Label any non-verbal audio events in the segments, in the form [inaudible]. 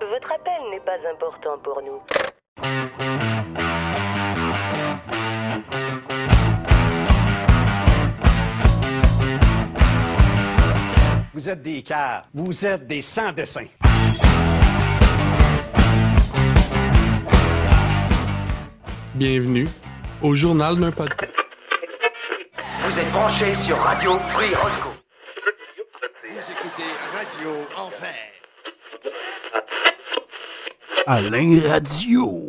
Votre appel n'est pas important pour nous. Vous êtes des cars. Vous êtes des sans-dessins. Bienvenue au journal d'un podcast. Vous êtes branchés sur Radio Free Roscoe. Vous écoutez Radio Enfer. Alain Radio.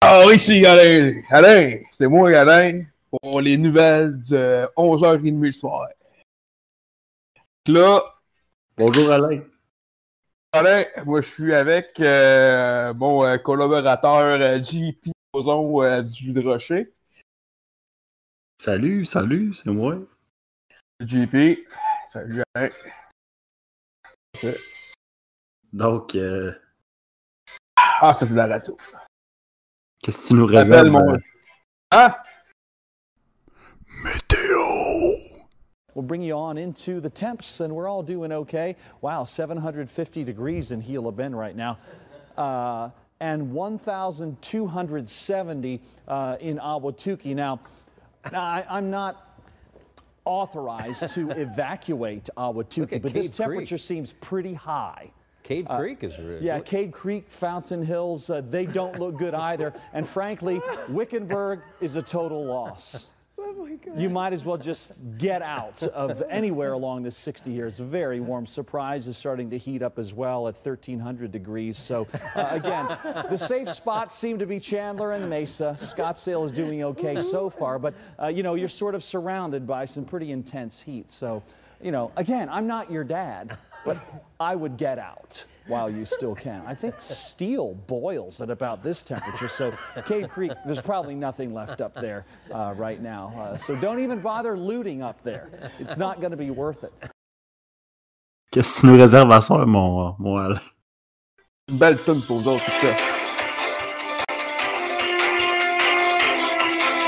Ah, ici Alain. Alain, c'est moi Alain pour les nouvelles de 11h30 le soir. Là, Bonjour Alain. Alain, moi je suis avec euh, mon euh, collaborateur euh, JP Ozon euh, du Rocher. Salut, salut, c'est moi. JP, salut Alain. Ok. Donc, euh, Ah, c'est de la radio, ça. qu'est-ce que tu nous révèles? mon. Hein? We'll bring you on into the temps, and we're all doing okay. Wow, 750 degrees in Gila Bend right now. Uh, and 1,270 uh, in Awatuki. Now, now I, I'm not authorized to [laughs] evacuate Awatuki, at but this Cave Creek. temperature seems pretty high. Cave Creek is really Yeah, Cave Creek, Fountain Hills, uh, they don't look good either. And frankly, [laughs] Wickenburg is a total loss. You might as well just get out of anywhere along this 60 here. It's very warm. Surprise is starting to heat up as well at 1,300 degrees. So, uh, again, the safe spots seem to be Chandler and Mesa. Scottsdale is doing okay so far, but, uh, you know, you're sort of surrounded by some pretty intense heat. So, you know, again, I'm not your dad, but I would get out while you still can. I think steel boils at about this temperature, so Cave Creek, there's probably nothing left up there uh, right now. Uh, so don't even bother looting up there. It's not going to be worth it. Qu'est-ce que tu nous réserves à soir, mon, mon Alain? Une belle tonne pour vous autres, tout ça.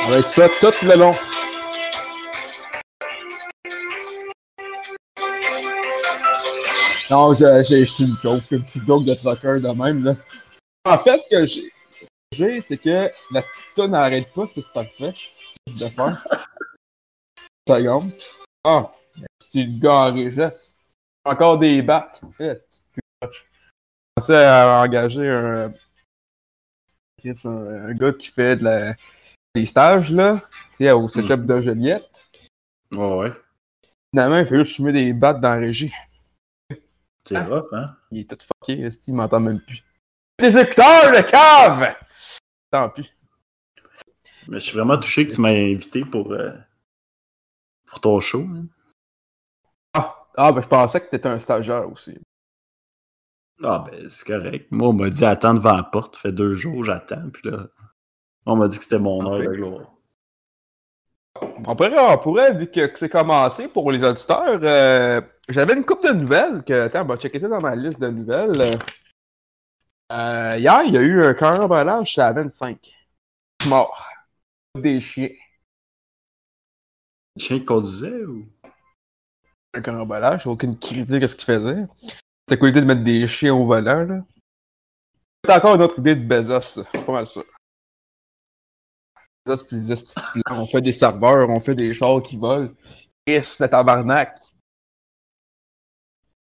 Ça va être ça tout le long. Non, j'ai j'ai acheté une joke, une petite joke de trucker de même, là. En fait, ce que j'ai, c'est que la petite tonne n'arrête pas, c'est parfait. Je vais faire. [laughs] Seconde. Ah, c'est le gars en régesse. Encore des battes. Eh, une Je pensais à engager un, un, un gars qui fait de la, des stages, là, tu sais, au cégep de Joliette. Ouais, ouais. Finalement, il fait juste fumer des battes dans la régie. C'est Ah. rough, hein? Il est tout fucké, il m'entend même plus. Des écouteurs, le cave! Tant pis. Mais je suis vraiment touché que tu m'as invité pour, euh, pour ton show. hein. Ah, ah, ben je pensais que t'étais un stagiaire aussi. Ah, ben, c'est correct. Moi, on m'a dit attends devant la porte. Ça fait deux jours, j'attends. Puis là, on m'a dit que c'était mon heure de gloire. On pourrait, on pourrait, vu que, que c'est commencé pour les auditeurs, euh, j'avais une coupe de nouvelles que. Attends, on va checker ça dans ma liste de nouvelles. Euh, hier, il y a eu un carambolage à 25. Mort. Des chiens. Le chien qui conduisait ou? Un carambolage, j'ai aucune critique de ce qu'il faisait. C'était quoi l'idée de mettre des chiens au volant, là? C'est encore une autre idée de Bezos. C'est pas mal ça. Les on fait des serveurs, on fait des chars qui volent. Chris, c'est tabarnak!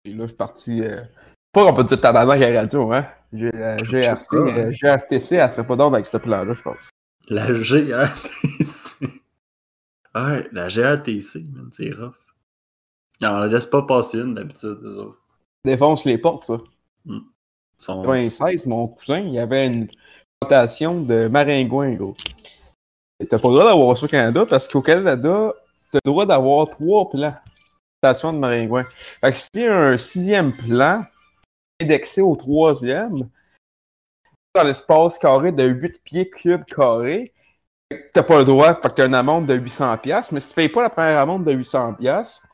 Et là, je suis parti. Euh... Pas qu'on peut dire tabarnak à la radio, hein? G- euh, GRC, hein. euh, GRTC, elle serait pas d'ordre avec ce plan-là, je pense. La GRTC. Ouais, la GRTC, c'est rough. Non, on la laisse pas passer une d'habitude, eux autres. Défonce les portes, ça. Sont- 96, mon cousin, il y avait une plantation de maringouins, gros. Et T'as pas le droit d'avoir ça au Canada parce qu'au Canada, t'as le droit d'avoir trois plans. De maringouins. Fait que si y a un sixième plan, indexé au troisième, dans l'espace carré de 8 pieds cubes carrés, t'as pas le droit, fait que t'as une amende de 800$, piastres, mais si tu payes pas la première amende de 800$, piastres,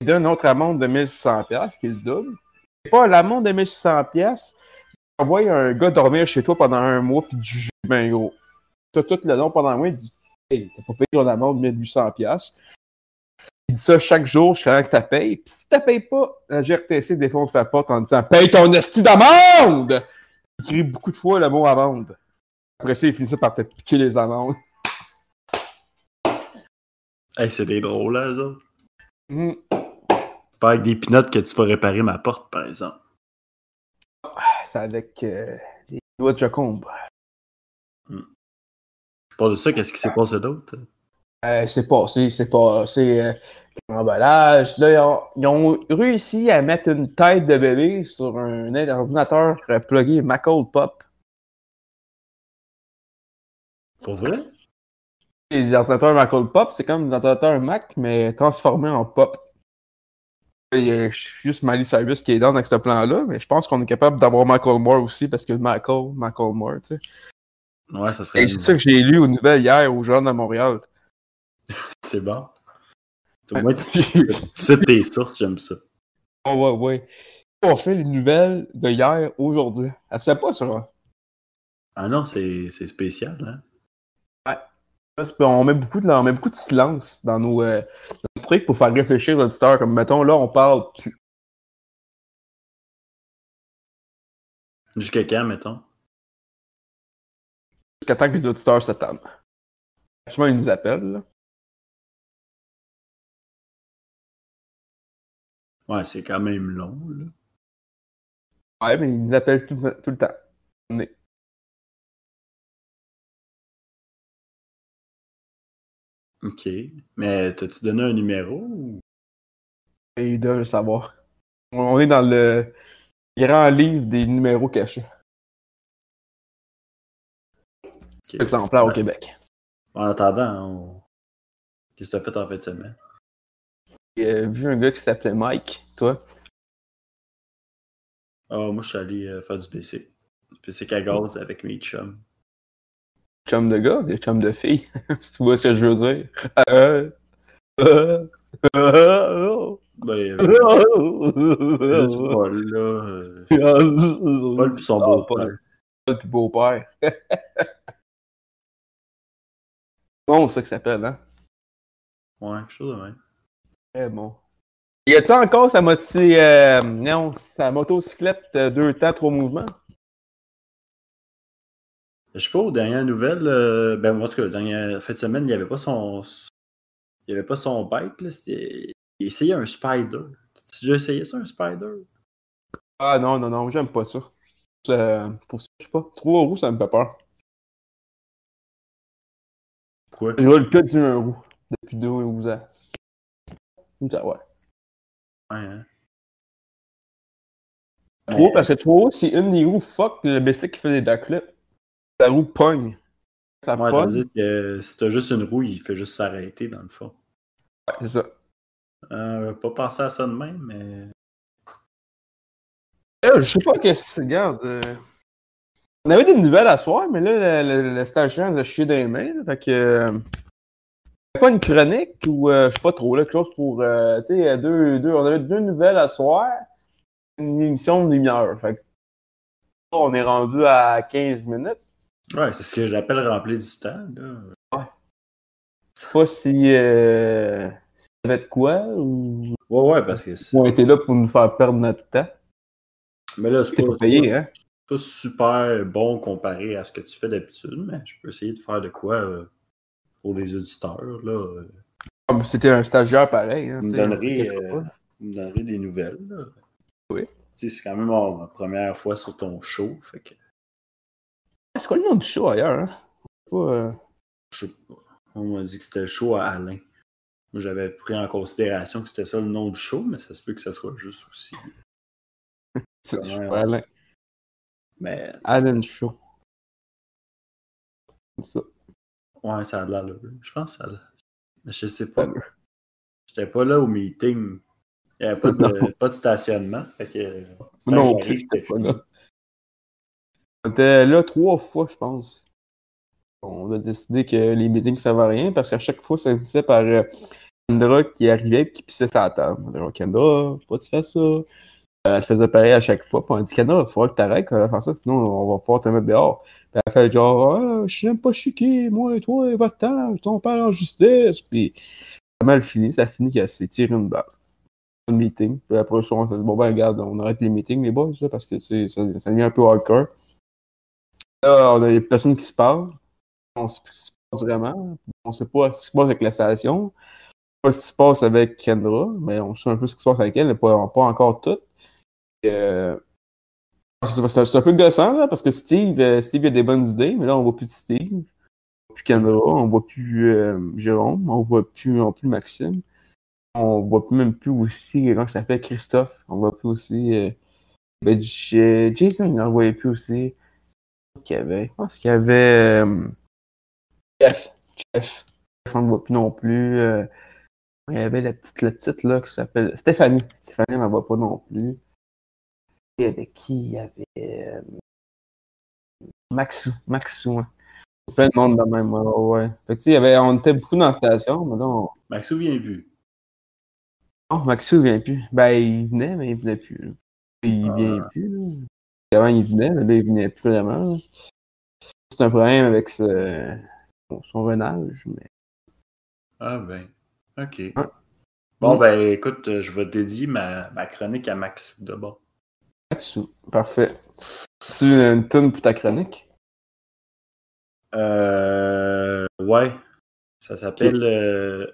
il donne une autre amende de 1600$, piastres, qui est le double. C'est pas l'amende de 1600$, piastres, envoies un gars dormir chez toi pendant un mois puis du jus, ben gros. Ça, tout le long pendant un mois, il dit Hey, t'as pas payé ton amende de 1800$. Il dit ça chaque jour jusqu'à que tu payes. Puis si tu payes pas, la GRTC défonce ta porte en disant Paye ton esti d'amende! Il crie beaucoup de fois le mot amende. Après ça, il finit ça par te piquer les amendes. Hey, c'est des drôles, là, eux autres. Hmm. C'est pas avec des pinottes que tu vas réparer ma porte, par exemple. C'est avec euh, les doigts de Jacombe. Pas de ça, qu'est-ce qui s'est passé d'autre? Euh, c'est passé, c'est passé. Euh, l'emballage. Là, ils ont, ils ont réussi à mettre une tête de bébé sur un ordinateur euh, plugué Mac-Old Pop. Pour vrai? Les ordinateurs Mac-Old Pop, c'est comme des ordinateurs Mac, mais transformés en pop. Il y a juste Miley Cyrus qui est dans avec ce plan-là, mais je pense qu'on est capable d'avoir Michael Moore aussi, parce que Michael, Michael Moore, tu sais. Ouais, ça serait. Et c'est ça que j'ai lu aux nouvelles hier aux jeunes à Montréal. [laughs] C'est bon. [laughs] Au moins, tu, sais tes sources, j'aime ça. Oh, ouais, ouais. On fait les nouvelles de hier aujourd'hui. Elle se fait pas, ça. Ah non, c'est c'est spécial, hein? C'est- On met, beaucoup de, on met beaucoup de silence dans nos, euh, dans nos trucs pour faire réfléchir l'auditeur. Comme, mettons, là, on parle. Jusqu'à quand, mettons? Jusqu'à temps que les auditeurs s'attendent. Franchement, ils nous appellent. là. Ouais, c'est quand même long, là. Ouais, mais ils nous appellent tout, tout le temps. Ok. Mais t'as-tu donné un numéro ou? Ils doivent le savoir. On est dans le grand livre des numéros cachés. Ok. Exemplaire au Ouais. Québec. En attendant, on... qu'est-ce que t'as fait en fin de semaine? J'ai vu un gars qui s'appelait Mike, toi? Ah, moi, je suis allé euh, faire du BC. Du BC à gaz avec mes chums. Chum de gars, des chums de filles. [laughs] si tu vois ce que je veux dire. Euh, euh, euh, Ben, euh, euh, juste Paul, là. euh, Paul pis son Ah, beau-père. Paul puis beau-père. [laughs] bon, ça que ça s'appelle, hein? Ouais, quelque chose de même. Très bon. Y a-t-il encore sa moto, euh, non, sa motocyclette euh, deux temps, trois mouvements? Je sais pas, aux dernières nouvelles, euh, ben, moi, en tout cas, la dernière fin de semaine, il n'y avait pas son. Il n'y avait pas son bike, là. C'était. Il essayait un spider. Tu as déjà essayé ça, un spider? Ah non, non, non, j'aime pas ça. Ça- pour ça, je sais pas. Trois roues, ça me fait peur. Pourquoi? Je roule que d'une roue depuis 12 ans. 12 ans, ouais. Ouais, hein. Trois, parce que roues, c'est une des roues fuck le BC qui fait des backflips. La roue pogne. Ça Ouais, pogne. tandis que si t'as juste une roue, il fait juste s'arrêter, dans le fond. Ouais, c'est ça. Euh, pas penser à ça de même, mais. Euh, je sais pas que c'est. Regarde. euh, On avait des nouvelles à soir, mais là, le, le, le stagiaire nous a chié les mains. là, fait que. euh, Pas une chronique ou euh, je sais pas trop, là, quelque chose pour. euh, tu sais, deux, deux, on avait deux nouvelles à soir. Une émission de demi-heure. Fait que. On est rendu à 15 minutes. Ouais, c'est ce que j'appelle remplir du temps, là. Je sais pas si. Euh, si ça va être quoi ou. Ouais, ouais, parce que. Ils ont été là pour nous faire perdre notre temps. Mais là, c'est pas payé, hein? Pas super bon comparé à ce que tu fais d'habitude, mais je peux essayer de faire de quoi euh, pour les auditeurs, là. euh. Comme C'était un stagiaire pareil. Hein, Vous me tu sais, donnerez, euh, vous me donnerez des nouvelles, là. Oui. C'est quand même ma, ma première fois sur ton show, fait que. C'est quoi le nom du show ailleurs? Hein? Pas, euh, Je sais pas. On m'a dit que c'était le show à Alain. Moi, j'avais pris en considération que c'était ça le nom du show, mais ça se peut que ça soit juste aussi. [laughs] c'est ouais, ouais. Alain. Mais Allen Show. Comme ça. ouais, ça a l'air là. Je pense que ça a je sais pas. J'étais pas là au meeting. Il n'y avait pas de, [laughs] pas de stationnement. Fait que. Non, j'étais pas fini. là. On était là trois fois, je pense. On a décidé que les meetings, ça va rien parce qu'à chaque fois, ça finissait par euh, Kendra qui arrivait et qui pissait sa table. On dirait, Kendra, pourquoi tu fais ça? Elle faisait pareil à chaque fois. Puis on dit, Kendra, il faudra que t'arrêtes de faire ça, sinon on va pouvoir te mettre dehors. Puis elle fait genre, ah, je n'aime pas chiquer, moi et toi, va-t'en, ton père en justice. Puis ça a mal fini, ça a fini qu'elle s'est tirée une balle. Un meeting. Puis après on s'est dit, bon, ben, regarde, on arrête les meetings, les boys, là, parce que tu ça, ça devient un peu hardcore. Là, on a des personnes qui se parlent. On sait plus ce qui se passe vraiment. On sait pas ce qui se passe avec la station. On sait pas ce qui se passe avec Kendra, mais on sait un peu ce qui se passe avec elle, mais pas, pas encore tout. C'est un peu gossant, là, parce que Steve, euh, Steve a des bonnes idées, mais là, on voit plus de Steve. On voit plus Kendra, on voit plus euh, Jérôme, on voit plus non plus Maxime. On voit même plus aussi quelqu'un qui s'appelle Christophe. On voit plus aussi euh, ben, Jason, on ne voyait plus aussi. Qu'il y avait, je pense qu'il y avait euh, Jeff. Jeff. On ne voit plus non plus. il y avait la petite, la petite là qui s'appelle Stéphanie. Stéphanie, on ne voit pas non plus. Avait qui? Il y avait euh, Maxou. Maxou, hein. Plein de monde de même, ouais. Fait que, y avait, on était beaucoup dans la station, mais là, on... Maxou vient plus. Oh, Maxou vient plus. Ben, il venait, mais il venait plus. là. Il Ah. vient plus, là. Avant, il venait, mais là, il venait plus vraiment. là. C'est un problème avec ce- son, son renage, mais... Ah ben, ok. Ouais. Bon Mm. ben écoute, euh, je vais dédier ma, ma chronique à Maxou d'abord. Maxou, parfait. Tu une tonne pour ta chronique? Euh, ouais. Ça s'appelle. euh,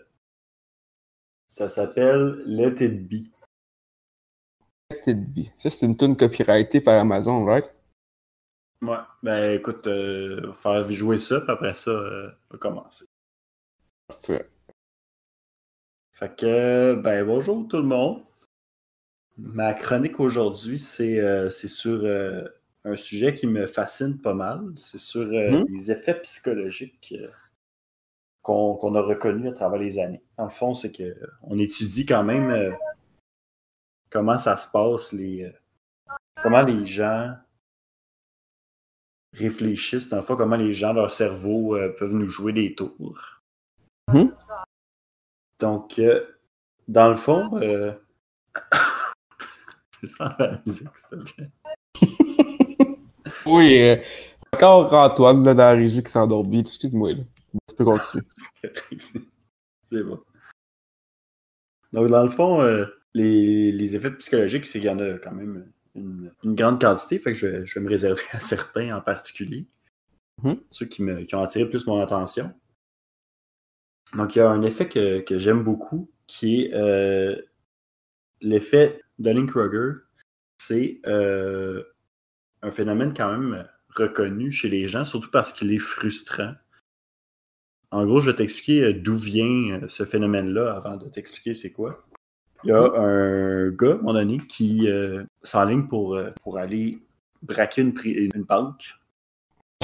ça s'appelle Let It Be. Petite vie. Ça, c'est une tune copyrightée par Amazon, right? Ouais. Ben écoute, euh, on va faire jouer ça, puis après ça, euh, on va commencer. Parfait. Fait que, ben bonjour tout le monde. Ma chronique aujourd'hui, c'est euh, sur euh, un sujet qui me fascine pas mal. C'est sur euh, Mhm. les effets psychologiques qu'on qu'on a reconnus à travers les années. En le fond, c'est que on étudie quand même comment ça se passe, les, comment les gens réfléchissent, dans le fond, comment les gens, leur cerveau peuvent nous jouer des tours. Mhm. Donc, dans le fond, je sens la musique, s'il te plaît. Oui, euh, encore Antoine, là, dans la régie qui s'est endormi. Excuse-moi, là. Tu peux continuer. [laughs] C'est bon. Donc, dans le fond, euh, les, les effets psychologiques, c'est qu'il y en a quand même une, une grande quantité, fait que je, vais- je vais me réserver à certains en particulier. Mhm. Ceux qui, me, qui ont attiré plus mon attention. Donc, il y a un effet que, que j'aime beaucoup, qui est euh, l'effet Dunning-Kruger. C'est euh, un phénomène quand même reconnu chez les gens, surtout parce qu'il est frustrant. En gros, je vais t'expliquer euh, d'où vient euh, ce phénomène-là avant de t'expliquer c'est quoi. Il y a un gars, à un moment donné, qui euh, s'enligne pour, pour aller braquer une, banque.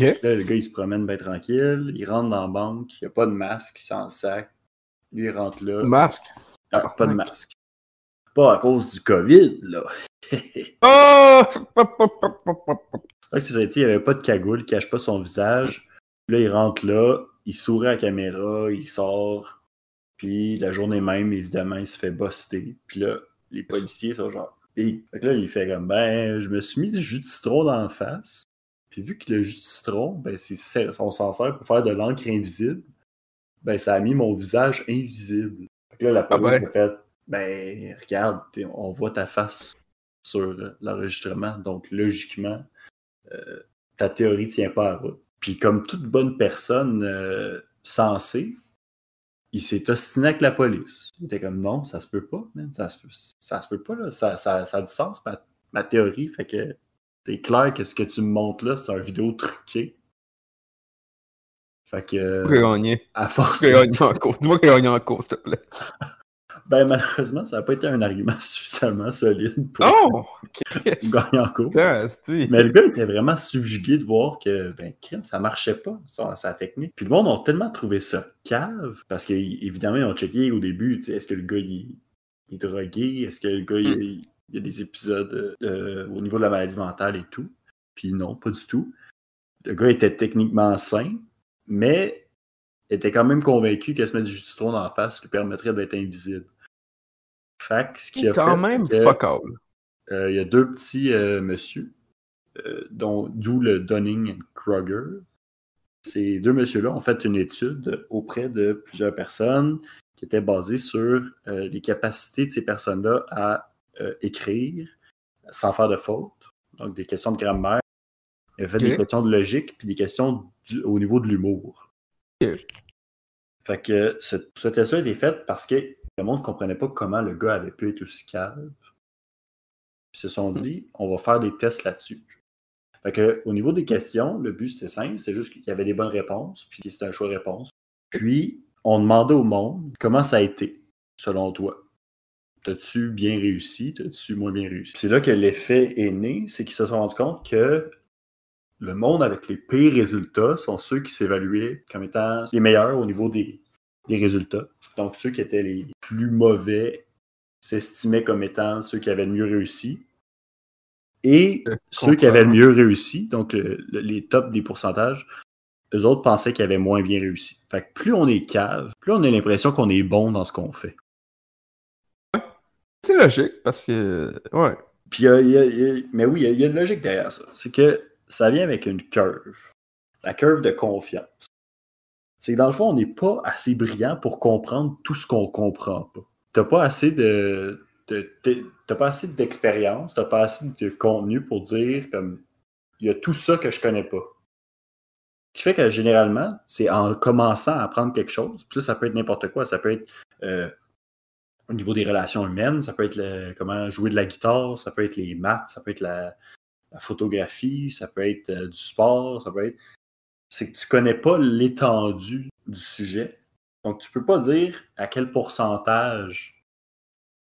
Là, le gars, il se promène bien tranquille, il rentre dans la banque, il n'y a pas de masque, il s'en sac. Lui, il rentre là. Masque? Ah, pas de masque. Pas à cause du COVID, là. [laughs] Ouais, c'est il n'y avait pas de cagoule, il cache pas son visage. Là, il rentre là, il sourit à la caméra, il sort. Puis la journée même, évidemment, il se fait buster. Puis là, les policiers sont genre. Que là, il fait comme ben, je me suis mis du jus de citron dans la face. Puis vu que le jus de citron, ben, c'est, on s'en sert pour faire de l'encre invisible. Ben, ça a mis mon visage invisible. Fait que là, la police ouais? a fait ben, regarde, on voit ta face sur l'enregistrement. Donc, logiquement, euh, ta théorie tient pas à route. Puis comme toute bonne personne euh, sensée, il s'est ostiné avec la police. Il était comme non, ça se peut pas, man. Ça se peut, ça se peut pas, là. Ça, ça, ça a du sens, ma, ma théorie. Fait que c'est clair que ce que tu me montres là, c'est un vidéo truqué. Fait que gagné. à force gagné en cours. Dis-moi gagné en cours, s'il te plaît. [laughs] Ben malheureusement, ça n'a pas été un argument [laughs] suffisamment solide pour Oh! gagner en cours. Mais le gars était vraiment subjugué de voir que, ben, crime, ça marchait pas, sa, sa technique. Puis le monde a tellement trouvé ça cave, parce qu'évidemment, ils ont checké au début, est-ce que le gars, il, il est drogué? Est-ce que le gars, il, il y a des épisodes euh, au niveau de la maladie mentale et tout? Puis non, pas du tout. Le gars était techniquement sain, mais était quand même convaincu que se mettre du jus de citron la face lui permettrait d'être invisible. Fait ce qu'il a Quand fait, même, que- fuck all. euh, il y a deux petits euh, monsieur, euh, dont d'où le Dunning-Kruger. Ces deux messieurs-là ont fait une étude auprès de plusieurs personnes qui était basée sur euh, les capacités de ces personnes-là à écrire sans faire de fautes. Donc, des questions de grammaire. Fait des questions de logique puis des questions du- au niveau de l'humour. Ok. Fait que ce, ce test-là a été fait parce que le monde ne comprenait pas comment le gars avait pu être aussi calme. Ils se sont dit, on va faire des tests là-dessus. Fait que, au niveau des questions, le but c'était simple, c'était juste qu'il y avait des bonnes réponses, puis c'était un choix de réponse. Puis, on demandait au monde comment ça a été, selon toi. T'as-tu bien réussi? T'as-tu moins bien réussi? C'est là que l'effet est né, c'est qu'ils se sont rendus compte que le monde avec les pires résultats sont ceux qui s'évaluaient comme étant les meilleurs au niveau des, des résultats. Donc, ceux qui étaient les plus mauvais s'estimaient comme étant ceux qui avaient le mieux réussi. Et ceux qui avaient le mieux réussi, donc le- le- les tops des pourcentages, eux autres pensaient qu'ils avaient moins bien réussi. Fait que plus on est cave, plus on a l'impression qu'on est bon dans ce qu'on fait. C'est logique parce que. Ouais. Puis, il y a- y a- y a- mais oui, il y a- il y, a une logique derrière ça. C'est que ça vient avec une curve. La curve de confiance. C'est que dans le fond, on n'est pas assez brillant pour comprendre tout ce qu'on comprend pas. T'as pas assez de. t'as pas assez d'expérience, t'as pas assez de contenu pour dire comme il y a tout ça que je connais pas. Ce qui fait que généralement, c'est en commençant à apprendre quelque chose, puis ça, ça peut être n'importe quoi, ça peut être euh, au niveau des relations humaines, ça peut être comment jouer de la guitare, ça peut être les maths, ça peut être la, la photographie, ça peut être euh, du sport, ça peut être. C'est que tu connais pas l'étendue du sujet. Donc, tu peux pas dire à quel pourcentage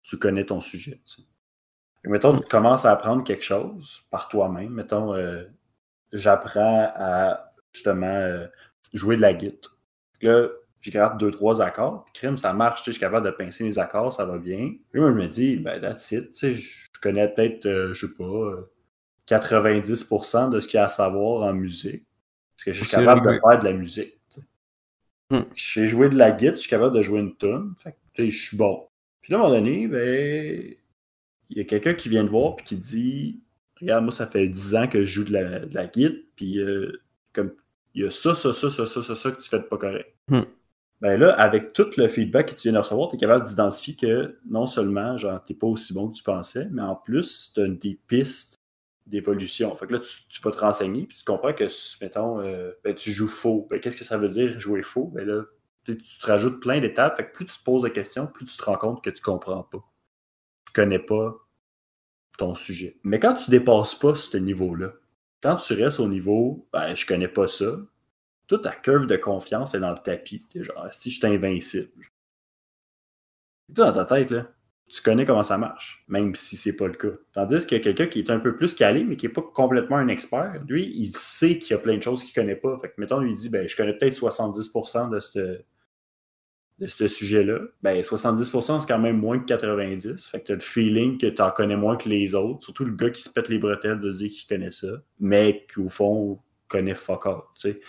tu connais ton sujet. tu sais. Et mettons, tu commences à apprendre quelque chose par toi-même. Mettons, euh, j'apprends à justement euh, jouer de la guitare. Là, je gratte deux, trois accords, puis crime, ça marche, je suis capable de pincer mes accords, ça va bien. Puis je me dis, ben, that's it, tu sais, je connais peut-être, euh, je sais pas, euh, 90% de ce qu'il y a à savoir en musique. Parce que je suis capable de faire de la musique. Hmm. Je sais jouer de la guitare, je suis capable de jouer une tune, fait que, je suis bon. Puis là, à un moment donné, ben, il y a quelqu'un qui vient te voir puis qui dit Regarde, moi, ça fait 10 ans que je joue de la, de la guitare, puis euh, comme il y a ça, ça, ça, ça, ça, ça, ça que tu fais de pas correct. Hmm. Ben là, avec tout le feedback que tu viens de recevoir, tu es capable d'identifier que non seulement, genre, t'es pas aussi bon que tu pensais, mais en plus, tu as des pistes d'évolution. Fait que là, tu, tu vas te renseigner, puis tu comprends que, mettons, euh, ben, tu joues faux. Ben, qu'est-ce que ça veut dire jouer faux? Ben là, tu te rajoutes plein d'étapes. Fait que plus tu te poses de questions, plus tu te rends compte que tu comprends pas. Tu connais pas ton sujet. Mais quand tu dépasses pas ce niveau-là, quand tu restes au niveau, ben, je connais pas ça, toute ta curve de confiance est dans le tapis. T'es genre, si je suis invincible. Tout dans ta tête, là, tu connais comment ça marche, même si c'est pas le cas. Tandis que quelqu'un qui est un peu plus calé, mais qui est pas complètement un expert, lui, il sait qu'il y a plein de choses qu'il connaît pas. Fait que, mettons, lui, il dit, ben, je connais peut-être 70% de ce de ce sujet-là, ben 70% c'est quand même moins que 90. Fait que t'as le feeling que t'en connais moins que les autres. Surtout le gars qui se pète les bretelles de dire qu'il connaît ça, mais qu'au fond connaît fuck all, tu sais.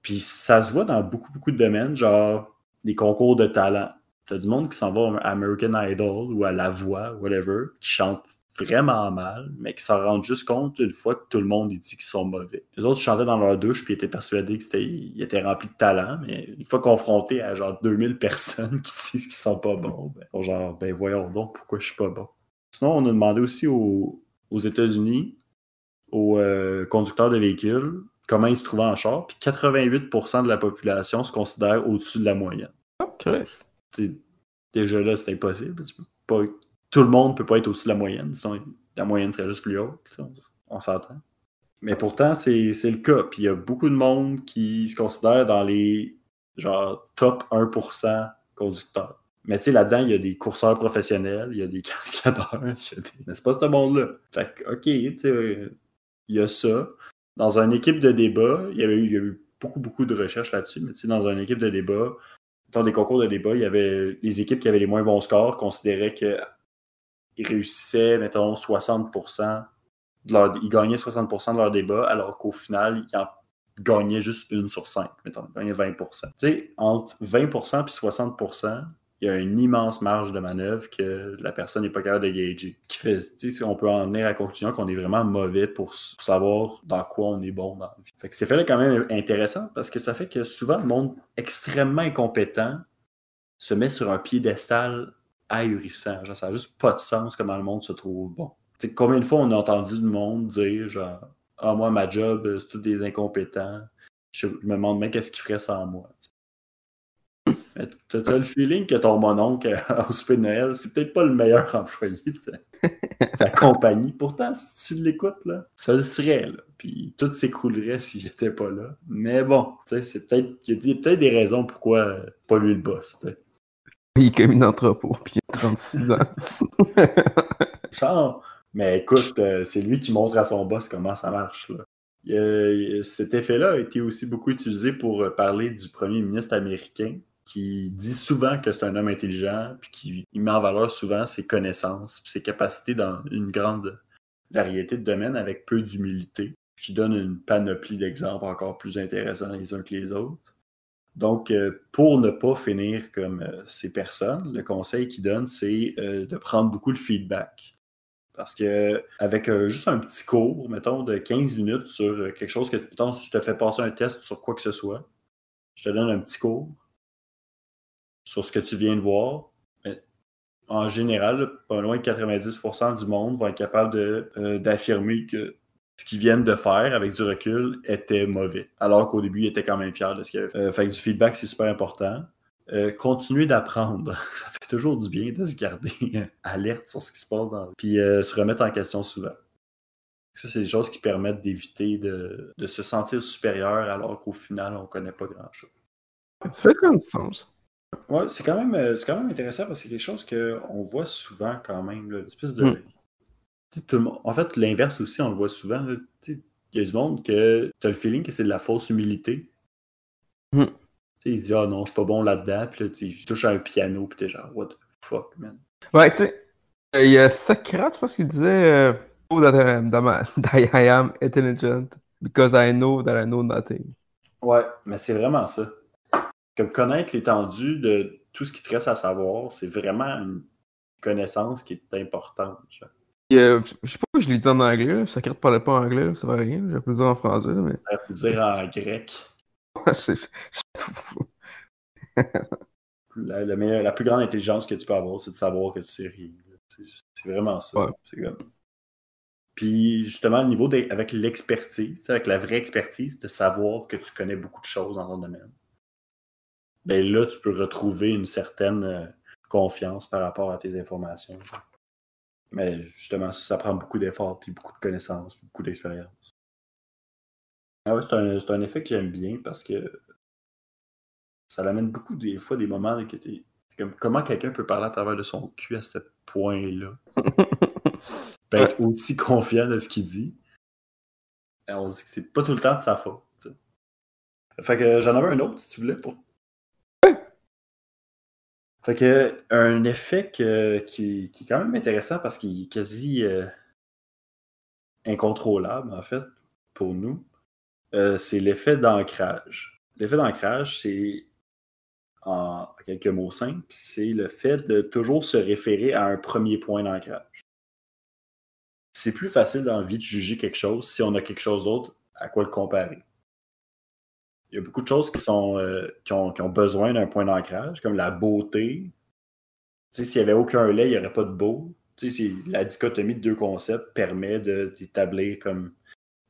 Puis ça se voit dans beaucoup, beaucoup de domaines, genre des concours de talent. T'as du monde qui s'en va à American Idol ou à La Voix, whatever, qui chante vraiment mal, mais qui s'en rendent juste compte une fois que tout le monde dit qu'ils sont mauvais. Les autres chantaient dans leur douche puis étaient persuadés qu'ils étaient remplis de talent, mais une fois confrontés à genre 2000 [laughs] personnes qui disent qu'ils sont pas bons, ben, sont genre, ben voyons donc pourquoi je suis pas bon. Sinon, on a demandé aussi aux, États-Unis, aux euh, conducteurs de véhicules, comment ils se trouvaient en char, puis 88% de la population se considère au-dessus de la moyenne. Oh. Déjà là, c'est impossible. Pas, tout le monde peut pas être de la moyenne. Sinon, la moyenne serait juste plus haute. On, s'entend. Mais pourtant, c'est le cas. Puis il y a beaucoup de monde qui se considère dans les genre top 1% conducteurs. Mais tu sais, là-dedans, il y a des courseurs professionnels, il y a des [laughs] cascadeurs, mais c'est pas ce monde-là. Fait que, ok, tu sais, il y a ça. Dans une équipe de débat, il y, il y a eu beaucoup, beaucoup de recherches là-dessus, mais tu sais, dans une équipe de débat, dans des concours de débat, il y avait les équipes qui avaient les moins bons scores considéraient qu'ils réussissaient, mettons, 60%, de leur, ils gagnaient 60% de leur débat, alors qu'au final, ils en gagnaient juste une sur cinq, mettons, ils gagnaient 20%. Tu sais, entre 20% et 60%, il y a une immense marge de manœuvre que la personne n'est pas capable de gager. Qui fait, sais, on peut en venir à la conclusion qu'on est vraiment mauvais pour, savoir dans quoi on est bon dans la vie. Fait que cet effet-là quand même intéressant parce que ça fait que souvent le monde extrêmement incompétent se met sur un piédestal ahurissant. Genre, ça n'a juste pas de sens comment le monde se trouve bon. Tu sais, combien de fois on a entendu du monde dire genre Ah moi ma job, c'est tous des incompétents. Je, me demande même qu'est-ce qu'ils feraient sans moi. T'as le feeling que ton mononcle euh, [laughs] au souper de Noël, c'est peut-être pas le meilleur [laughs] employé de [laughs] sa compagnie. Pourtant, si tu l'écoutes, là, ça le serait. Là. Puis tout s'écroulerait s'il était pas là. Mais bon, tu sais, c'est peut-être il y a peut-être des raisons pourquoi euh, c'est pas lui le boss. tu sais. Il est comme une entrepôt, puis il a 36 ans. Genre, mais écoute, euh, c'est lui qui montre à son boss comment ça marche. Là. Cet effet-là a été aussi beaucoup utilisé pour parler du premier ministre américain qui dit souvent que c'est un homme intelligent, puis qui il met en valeur souvent ses connaissances, puis ses capacités dans une grande variété de domaines avec peu d'humilité, qui donne une panoplie d'exemples encore plus intéressants les uns que les autres. Donc, euh, pour ne pas finir comme euh, ces personnes, le conseil qu'il donne, c'est euh, de prendre beaucoup de feedback. Parce que avec juste un petit cours, mettons, de 15 minutes sur quelque chose que, mettons, je te fais passer un test sur quoi que ce soit, je te donne un petit cours sur ce que tu viens de voir. En général, pas loin de 90% du monde vont être capables euh, d'affirmer que ce qu'ils viennent de faire avec du recul était mauvais. Alors qu'au début, ils étaient quand même fiers de ce qu'ils avaient fait. Euh, fait que du feedback, c'est super important. Euh, continuer d'apprendre. [laughs] Ça fait toujours du bien de se garder [laughs] alerte sur ce qui se passe dans Puis se remettre en question souvent. Ça, c'est des choses qui permettent d'éviter de, de se sentir supérieur alors qu'au final, on connaît pas grand-chose. Ça fait comme du sens. Ouais, c'est quand même, euh, c'est quand même intéressant parce que c'est quelque chose qu'on voit souvent quand même, là, de. Mm. Sais, tout le monde- En fait, l'inverse aussi, on le voit souvent. Il y a du monde que tu as le feeling que c'est de la fausse humilité. Mm. Sais, il dit Ah non, je suis pas bon là-dedans, puis là, tu sais, il touche à un piano, puis t'es genre What the fuck, man. Ouais, tu sais, euh, il y a Socrate, je pense qu'il disait euh, Oh, that, I am- [laughs] that I am intelligent because I know that I know nothing. Ouais, mais c'est vraiment ça. Comme connaître l'étendue de tout ce qui te reste à savoir, c'est vraiment une connaissance qui est importante. genre. Euh, je sais pas je l'ai dit en anglais, là. Socrate parlait pas anglais, là, ça va rien, j'ai pu le dire en français, là, mais. Veut dire en grec. La, le meilleur- la plus grande intelligence que tu peux avoir, c'est de savoir que tu sais rien. C'est vraiment ça. Ouais. C'est comme- Puis justement, le niveau des- avec l'expertise, avec la vraie expertise, de savoir que tu connais beaucoup de choses dans ton domaine. Ben là, tu peux retrouver une certaine euh, confiance par rapport à tes informations. Mais justement, ça prend beaucoup d'efforts, puis beaucoup de connaissances, puis beaucoup d'expérience. Ah ouais, c'est un, un effet que j'aime bien parce que ça l'amène beaucoup des fois des moments que t'es. Comme, comment quelqu'un peut parler à travers de son cul à ce point-là? [laughs] Peut être aussi confiant de ce qu'il dit. On se dit que c'est pas tout le temps de sa faute. Fait que j'en avais un autre si tu voulais pour. Fait que un effet qui, est quand même intéressant parce qu'il est quasi euh, incontrôlable en fait pour nous, euh, c'est l'effet d'ancrage. L'effet d'ancrage, c'est en quelques mots simples, c'est le fait de toujours se référer à un premier point d'ancrage. C'est plus facile dans de juger quelque chose si on a quelque chose d'autre à quoi le comparer. Il y a beaucoup de choses qui, sont, euh, qui, ont, qui ont besoin d'un point d'ancrage, comme la beauté. S'il n'y avait aucun lait, il n'y aurait pas de beau. La dichotomie de deux concepts permet d'établir comme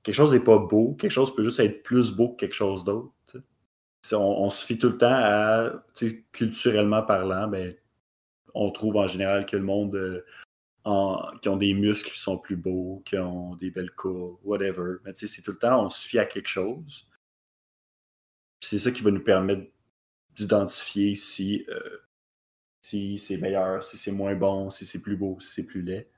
quelque chose n'est pas beau, quelque chose peut juste être plus beau que quelque chose d'autre. on, se fie tout le temps à, culturellement parlant, ben, on trouve en général que le monde euh, en- qui ont des muscles qui sont plus beaux, qui ont des belles courbes, whatever. Mais c'est tout le temps, on se fie à quelque chose. C'est ça qui va nous permettre d'identifier si, euh, si c'est meilleur, si c'est moins bon, si c'est plus beau, si c'est plus laid.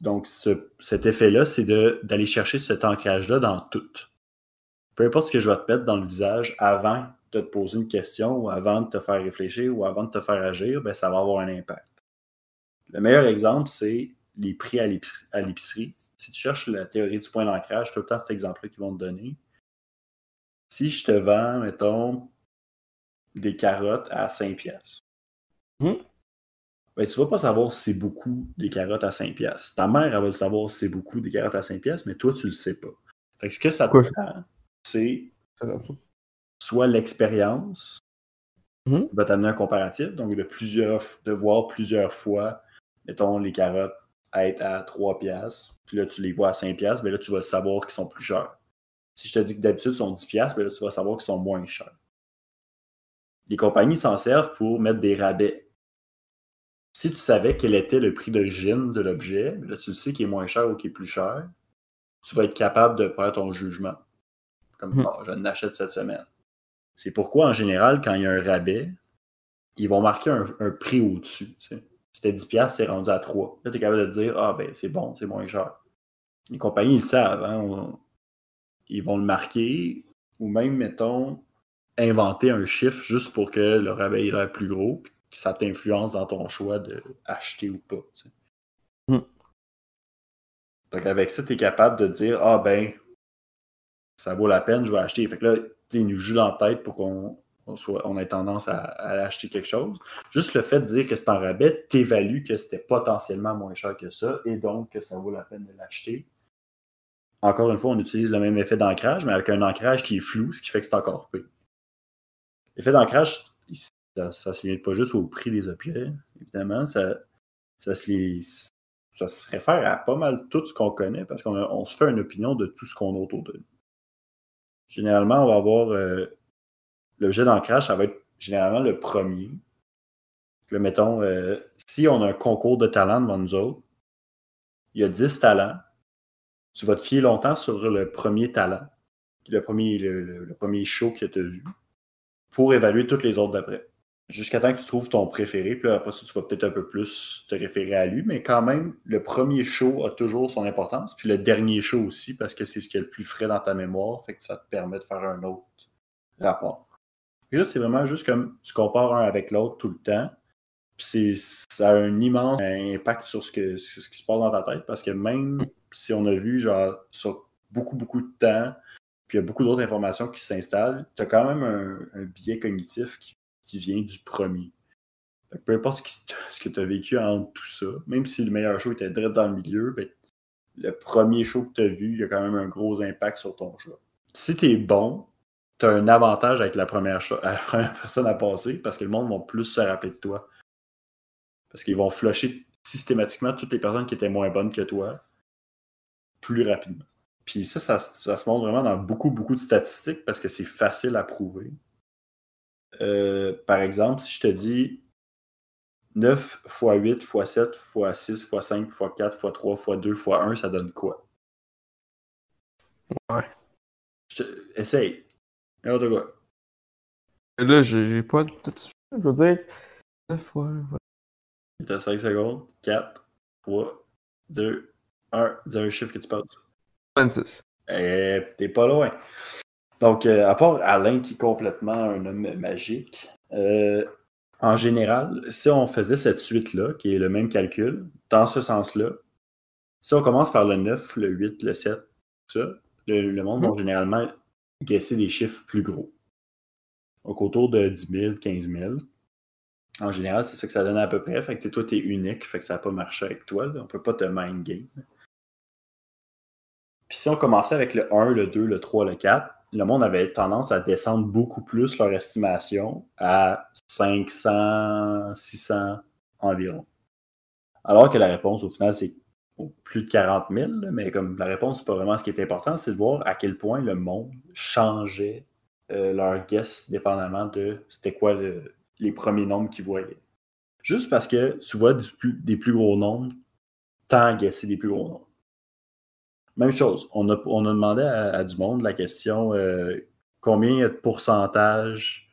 Donc, ce- cet effet-là, c'est d'aller chercher cet ancrage-là dans tout. Peu importe ce que je vais te mettre dans le visage avant de te poser une question ou avant de te faire réfléchir ou avant de te faire agir, ben, ça va avoir un impact. Le meilleur exemple, c'est les prix à l'épicerie. Si tu cherches la théorie du point d'ancrage, tout le temps cet exemple-là qu'ils vont te donner. Si je te vends, mettons, des carottes à 5 piastres, Mhm. ben, tu vas pas savoir si c'est beaucoup des carottes à 5 piastres. Ta mère, elle va savoir si c'est beaucoup des carottes à 5 piastres, mais toi, tu le sais pas. Fait que ce que ça te Ouais. prend, c'est soit l'expérience Mhm. qui va t'amener un comparatif, donc de plusieurs, de voir plusieurs fois, mettons, les carottes être à 3 piastres, puis là, tu les vois à 5 piastres, mais là, tu vas savoir qu'ils sont plus chers. Si je te dis que d'habitude, ils sont 10 piastres, ben là, tu vas savoir qu'ils sont moins chers. Les compagnies s'en servent pour mettre des rabais. Si tu savais quel était le prix d'origine de l'objet, ben là, tu le sais qu'il est moins cher ou qu'il est plus cher, tu vas être capable de faire ton jugement. Comme. Bon, je l'achète cette semaine. C'est pourquoi, en général, quand il y a un rabais, ils vont marquer un, un prix au-dessus. tu sais. C'était 10$, piastres, c'est rendu à 3. Là, tu es capable de dire Ah, ben, c'est bon, c'est moins cher. Les compagnies, ils le savent. hein, on- ils vont le marquer, ou même, mettons, inventer un chiffre juste pour que le rabais ait l'air plus gros, puis que ça t'influence dans ton choix d'acheter ou pas. tu sais. Hmm. Donc, avec ça, tu es capable de dire Ah, ben, ça vaut la peine, je vais acheter. Fait que là, il nous joue dans la tête pour qu'on on soit, on ait tendance à, à acheter quelque chose. Juste le fait de dire que c'est en rabais, t'évalues que c'était potentiellement moins cher que ça et donc que ça vaut la peine de l'acheter. Encore une fois, on utilise le même effet d'ancrage, mais avec un ancrage qui est flou, ce qui fait que c'est encore pire. L'effet d'ancrage, ça ne se limite pas juste au prix des objets, évidemment. Ça, ça, se, ça se réfère à pas mal tout ce qu'on connaît parce qu'on se fait une opinion de tout ce qu'on a autour de nous. Généralement, on va avoir euh, l'objet d'ancrage, ça va être généralement le premier. Là, mettons, euh, si on a un concours de talent devant nous il y a 10 talents, tu vas te fier longtemps sur le premier talent, le premier, le, premier show que tu as vu, pour évaluer toutes les autres d'après. Jusqu'à temps que tu trouves ton préféré, puis après ça, tu vas peut-être un peu plus te référer à lui, mais quand même, le premier show a toujours son importance, puis le dernier show aussi, parce que c'est ce qui est le plus frais dans ta mémoire, fait que ça te permet de faire un autre rapport. Et là, c'est vraiment juste comme tu compares un avec l'autre tout le temps. Ça a un immense impact sur ce, que, ce qui se passe dans ta tête parce que même si on a vu genre sur beaucoup, beaucoup de temps, puis il y a beaucoup d'autres informations qui s'installent, tu as quand même un, biais cognitif qui, qui vient du premier. Peu importe ce, ce que tu as vécu entre tout ça, même si le meilleur show était direct dans le milieu, ben, le premier show que tu as vu, il y a quand même un gros impact sur ton choix. Si tu es bon, tu as un avantage avec la première, [laughs] la première personne à passer parce que le monde va plus se rappeler de toi. Parce qu'ils vont flusher systématiquement toutes les personnes qui étaient moins bonnes que toi plus rapidement. Puis ça, ça, ça se montre vraiment dans beaucoup, beaucoup de statistiques parce que c'est facile à prouver. Euh, par exemple, si je te dis 9 x 8 x 7 x 6 x 5 x 4 x 3 x 2 x 1, ça donne quoi? Ouais. Je te- Essaye. N'importe quoi. Et Là, j'ai pas tout de suite. Je veux dire. neuf fois, ouais. T'as 5 secondes. 4, 3, 2, 1. Dis un chiffre que tu penses. 26. Eh, t'es pas loin. Donc, euh, à part Alain qui est complètement un homme magique, euh, en général, si on faisait cette suite-là, qui est le même calcul, dans ce sens-là, si on commence par le 9, le 8, le 7, tout ça, le, le monde va généralement guesser des chiffres plus gros. Donc, autour de 10 000, 15 000. En général, c'est ça que ça donne à peu près. Fait que toi, t'es unique, fait que ça n'a pas marché avec toi. là. On peut pas te mind game. Puis si on commençait avec le 1, le 2, le 3, le 4, le monde avait tendance à descendre beaucoup plus leur estimation à 500, 600 environ. Alors que la réponse, au final, c'est plus de 40 000, là, mais comme la réponse, c'est pas vraiment ce qui est important, c'est de voir à quel point le monde changeait euh, leur guess dépendamment de c'était quoi le- les premiers nombres qu'ils voyaient. Juste parce que tu vois des plus gros nombres, tant à guesser des plus gros nombres. Même chose, on a, on a demandé à, du monde la question euh, combien il y a de pourcentage.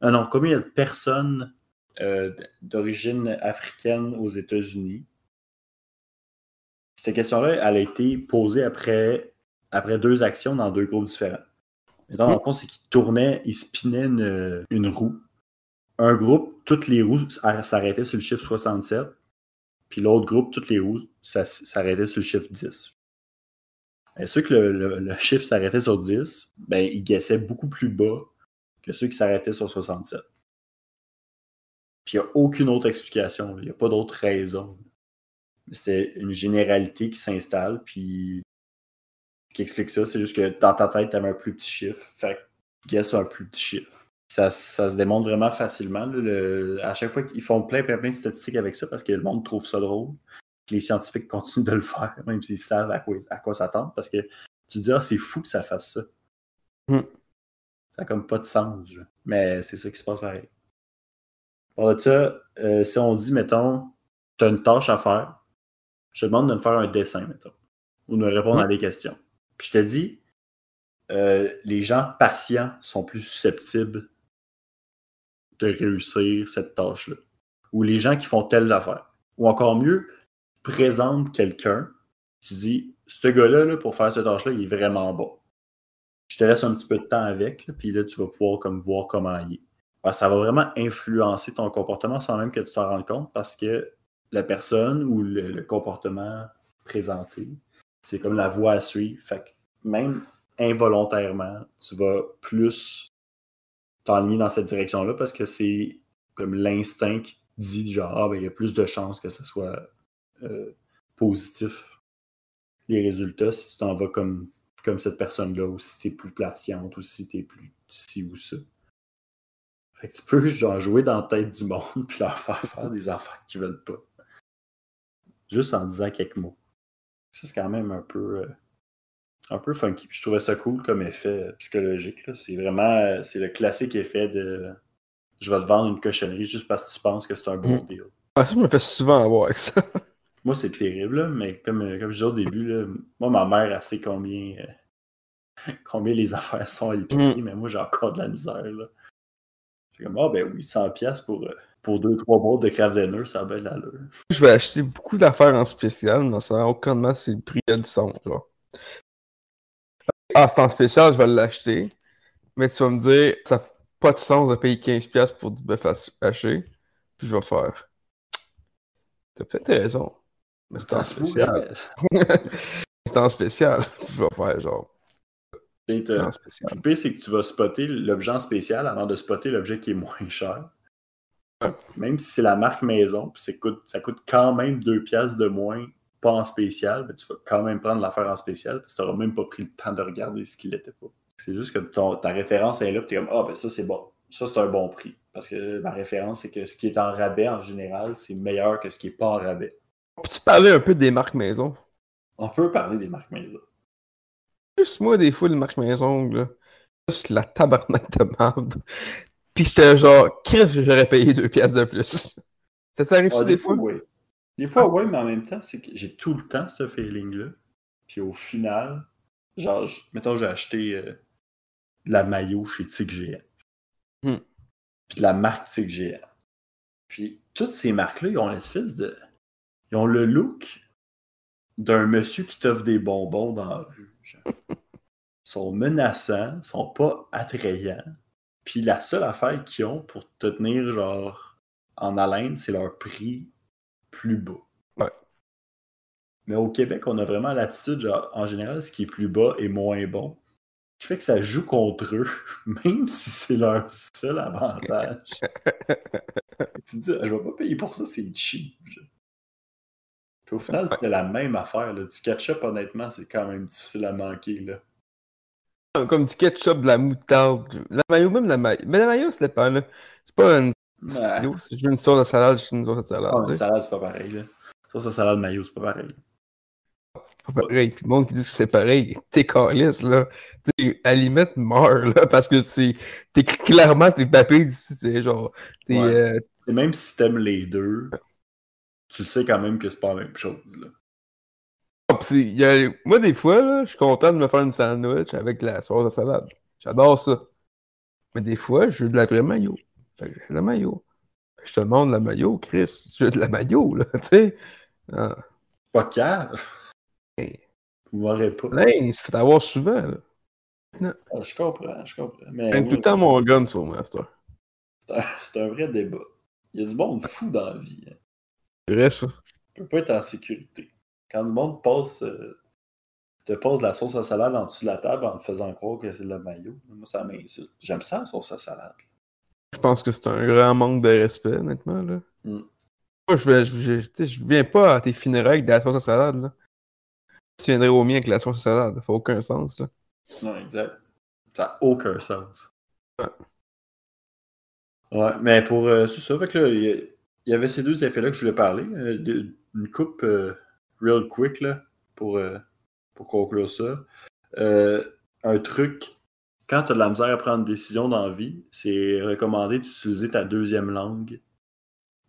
Ah non, combien il y a de personnes euh, d'origine africaine aux États-Unis. Cette question-là, elle a été posée après, après deux actions dans deux groupes différents. Mettons, dans le fond, c'est qu'ils tournaient, ils spinaient une, une roue. Un groupe, toutes les roues s'arrêtaient sur le chiffre 67. Puis l'autre groupe, toutes les roues s'arrêtaient sur le chiffre 10. Et ceux que le, chiffre s'arrêtait sur 10, ben, ils guessaient beaucoup plus bas que ceux qui s'arrêtaient sur 67. Puis il n'y a aucune autre explication. Il n'y a pas d'autre raison. C'était une généralité qui s'installe, puis ce qui explique ça, c'est juste que dans ta tête, tu avais un plus petit chiffre. Fait que guess un plus petit chiffre. Ça, ça se démontre vraiment facilement. le- à chaque fois qu'ils font plein, plein, plein de statistiques avec ça parce que le monde trouve ça drôle. Les scientifiques [laughs] continuent de le faire, même s'ils savent à quoi, à quoi s'attendre. Parce que tu te dis, ah, c'est fou que ça fasse ça. Hmm. Ça n'a comme pas de sens. Mais c'est ça qui se passe pareil. Pour de ça, euh, si on dit, mettons, tu as une tâche à faire, je te demande de me faire un dessin, mettons, ou de me répondre Hmm. à des questions. Puis je te dis, euh, les gens patients sont plus susceptibles de réussir cette tâche-là. Ou les gens qui font telle affaire. Ou encore mieux, tu présentes quelqu'un, tu dis, ce gars-là, là, pour faire cette tâche-là, il est vraiment bon. Je te laisse un petit peu de temps avec, puis là, tu vas pouvoir comme, voir comment il est. Que ça va vraiment influencer ton comportement sans même que tu t'en rendes compte parce que la personne ou le, le comportement présenté, c'est comme la voie à suivre. Fait que même involontairement, tu vas plus t'enligner dans cette direction-là parce que c'est comme l'instinct qui te dit genre, ah, ben, il y a plus de chances que ce soit euh, positif les résultats si tu t'en vas comme, comme cette personne-là ou si tu es plus patiente ou si tu es plus ci ou ça. Fait que tu peux genre jouer dans la tête du monde [laughs] puis leur faire faire des affaires qu'ils veulent pas. Juste en disant quelques mots. Ça, c'est quand même un peu, euh, un peu funky. Puis je trouvais ça cool comme effet euh, psychologique. C'est vraiment euh, c'est le classique effet de je vais te vendre une cochonnerie juste parce que tu penses que c'est un bon Mm. deal. Ah, ça, je me fais souvent avoir avec ça. [laughs] Moi, c'est terrible, là, mais comme, euh, comme je disais au début, là, moi, ma mère, elle sait combien, euh, [laughs] combien les affaires sont à l'épicerie, mais moi, j'ai encore de la misère. Là. Je suis comme, ah ben oui, 100$ piastres pour, pour 2-3 boîtes de craft dinner, ça a bien de l'allure. Je vais acheter beaucoup d'affaires en spécial, mais ça n'a aucunement c'est le prix du genre. Ah, c'est en spécial, je vais l'acheter. Mais tu vas me dire, ça n'a pas de sens de payer 15$ pour du bœuf haché-. Puis je vais faire. T'as peut-être raison. Mais c'est en spécial. [laughs] c'est en spécial. Je vais faire genre. Le pire, c'est que tu vas spotter l'objet en spécial avant de spotter l'objet qui est moins cher. Ouais. Même si c'est la marque maison, puis ça coûte, ça coûte quand même 2 piastres de moins, pas en spécial, ben tu vas quand même prendre l'affaire en spécial, parce que tu n'auras même pas pris le temps de regarder ce qu'il était pas. C'est juste que ton- ta référence est là, puis tu es comme, ah ben ça c'est bon. Ça c'est un bon prix. Parce que ma référence, c'est que ce qui est en rabais en général, c'est meilleur que ce qui n'est pas en rabais. Peux-tu parler un peu des marques maison? On peut parler des marques maison. Juste moi, des fois, les marques maison, là. Juste la tabarnak de merde. Puis j'étais genre, qu'est-ce que j'aurais payé deux pièces de plus? Ça t'arrive Ah, ça des fois? oui. Des fois, oui, mais en même temps, c'est que j'ai tout le temps ce feeling-là. Puis au final, genre, je- mettons, j'ai acheté euh, de la maillot chez GN. Hmm. Puis de la marque GN. Puis toutes ces marques-là, ils ont l'espèce de. Ils ont le look d'un monsieur qui t'offre des bonbons dans la rue. Ils sont menaçants, ils sont pas attrayants. Puis la seule affaire qu'ils ont pour te tenir, genre, en haleine, c'est leur prix plus bas. Ouais. Mais au Québec, on a vraiment l'attitude, genre, en général, ce qui est plus bas est moins bon. Ce qui fait que ça joue contre eux, [laughs] même si c'est leur seul avantage. [laughs] tu te dis, je vais pas payer pour ça, c'est cheap. Puis au final, c'était la même affaire. Là. Du ketchup, honnêtement, c'est quand même difficile à manquer. Là. Comme du ketchup, de la moutarde, la mayo, même la mayo. Mais la mayo, ça dépend, là. C'est pas une Ouais. si je veux une sauce de salade, je veux une sauce de salade. Ah, une salade, c'est pas pareil. Là. Ça, ça, salade mayo, c'est pas pareil. C'est pas pareil. Puis le monde qui dit que c'est pareil, t'es calice, là. Tu sais, à la limite, meurs, là, parce que. T'es clairement, t'es papé c'est genre. Ouais. euh, même si t'aimes les deux, tu sais quand même que c'est pas la même chose. Là. Ah, y a- Moi, des fois, je suis content de me faire une sandwich avec la sauce de salade. J'adore ça. Mais des fois, je veux de la vraie mayo. Fait que j'ai de la mayo. Je te demande la mayo, Chris. Je veux de la mayo, là, [laughs] tu sais? Ah. Pas cave. Hey. Vous m'aurez pas. Hey, ça fait avoir souvent, là. Ah, je comprends, je comprends. Mais J'ai oui, tout le temps mon gun sur moi, c'est c'est un, [laughs] c'est un vrai débat. Il y a du monde fou dans la vie. Hein. vrai, ça. Tu peux pas être en sécurité. Quand le monde passe, euh, te pose la sauce à salade en dessous de la table en te faisant croire que c'est de la mayo, moi ça m'insulte. J'aime ça la sauce à salade. Je pense que c'est un grand manque de respect, honnêtement. Là. Mm. Moi, je, je, je, viens pas à tes funérailles avec de la sauce à salade. Là. Tu viendrais au mien avec la sauce à salade. Ça fait aucun sens. Là. Non, exact. Ça n'a aucun sens. Ouais. Ouais, mais pour. euh, c'est ça, fait que là, il y, avait ces deux effets-là que je voulais parler. euh, de- une coupe euh, real quick, là, pour, euh, pour conclure ça. Un truc, quand tu as de la misère à prendre une décision dans la vie, c'est recommandé d'utiliser ta deuxième langue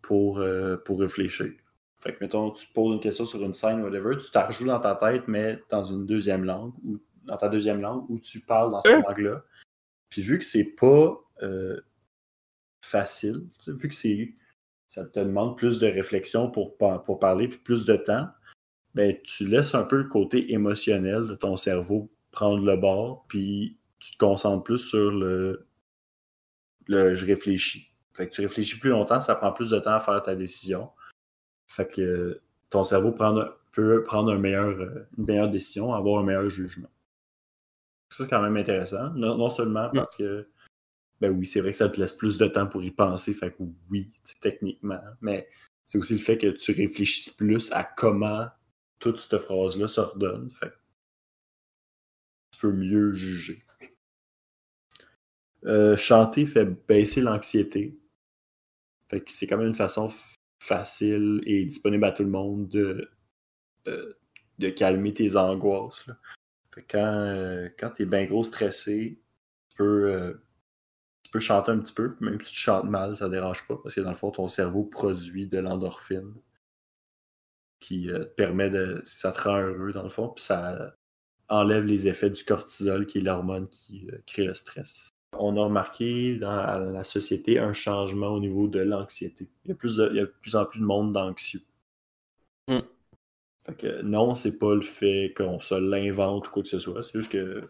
pour, euh, pour réfléchir. Fait que, mettons, tu te poses une question sur une scène, whatever, tu t'en rejoues dans ta tête, mais dans une deuxième langue, ou dans ta deuxième langue, où tu parles dans cette langue-là. Puis vu que c'est pas euh, facile, vu que c'est ça te demande plus de réflexion pour, pour parler, puis plus de temps, ben, tu laisses un peu le côté émotionnel de ton cerveau prendre le bord, puis tu te concentres plus sur le, le je réfléchis. Fait que tu réfléchis plus longtemps, ça prend plus de temps à faire ta décision. Fait que euh, ton cerveau peut prendre euh, une meilleure décision, avoir un meilleur jugement. Ça, c'est quand même intéressant. Non, seulement parce que, ben oui, c'est vrai que ça te laisse plus de temps pour y penser, fait que oui, techniquement, mais c'est aussi le fait que tu réfléchisses plus à comment toute cette phrase-là s'ordonne. Fait tu peux mieux juger. Euh, chanter fait baisser l'anxiété. C'est quand même une façon facile et disponible à tout le monde de, euh, de calmer tes angoisses. quand, euh, quand t'es bien gros stressé, tu peux, tu peux chanter un petit peu, même si tu chantes mal, ça dérange pas, parce que dans le fond, ton cerveau produit de l'endorphine qui te permet de. Ça te rend heureux, dans le fond, puis ça enlève les effets du cortisol, qui est l'hormone qui crée le stress. On a remarqué dans la société un changement au niveau de l'anxiété. Il y a, plus de, il y a de plus en plus de monde d'anxieux. Mm. Fait que non, c'est pas le fait qu'on se l'invente ou quoi que ce soit. C'est juste que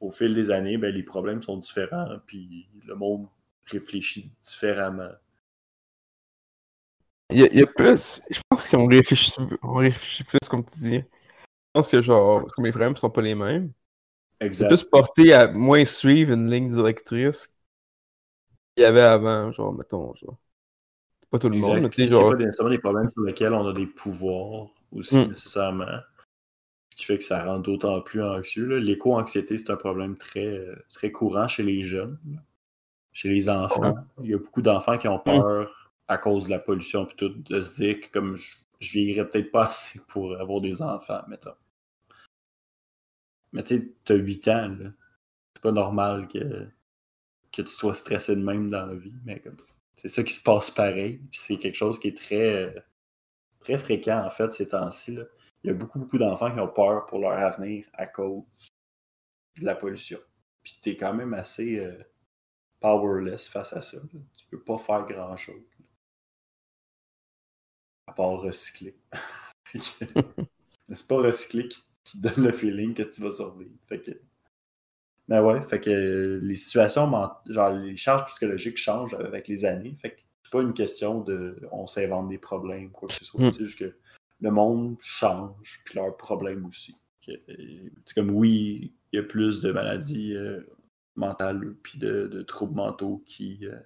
au fil des années, ben, les problèmes sont différents, puis le monde réfléchit différemment. Il y, a, il y a plus. Je pense qu'on réfléchit, on réfléchit plus, comme tu dis. Je pense que, genre, comme les problèmes sont pas les mêmes. C'est Exact. plus porté à moins suivre une ligne directrice qu'il y avait avant, genre, mettons, genre. C'est pas tout le Exact. monde, mais c'est genre. pas nécessairement des problèmes sur lesquels on a des pouvoirs aussi Mm. nécessairement. Ce qui fait que ça rend d'autant plus anxieux. L'éco-anxiété, c'est un problème très, très courant chez les jeunes, chez les enfants. Il y a beaucoup d'enfants qui ont peur à cause de la pollution puis tout, de se dire que comme je, je vieillirais peut-être pas [laughs] assez pour avoir des enfants, mettons. Mais tu sais, t'as 8 ans, là. C'est pas normal que, que tu sois stressé de même dans la vie, mais comme c'est ça qui se passe pareil. Puis c'est quelque chose qui est très, très fréquent en fait ces temps-ci. là. Il y a beaucoup, beaucoup d'enfants qui ont peur pour leur avenir à cause de la pollution. Puis t'es quand même assez euh, powerless face à ça. là. Tu peux pas faire grand-chose. À part recycler. [laughs] [laughs] C'est pas recycler qui, qui donne le feeling que tu vas survivre. Fait que. Ben ouais, fait que les situations, genre les charges psychologiques changent avec les années. Fait que c'est pas une question de on s'invente des problèmes, quoi que ce soit. Mm. C'est juste que le monde change, puis leurs problèmes aussi. Euh, C'est comme oui, il y a plus de maladies euh, mentales, puis de, de troubles mentaux qui, euh,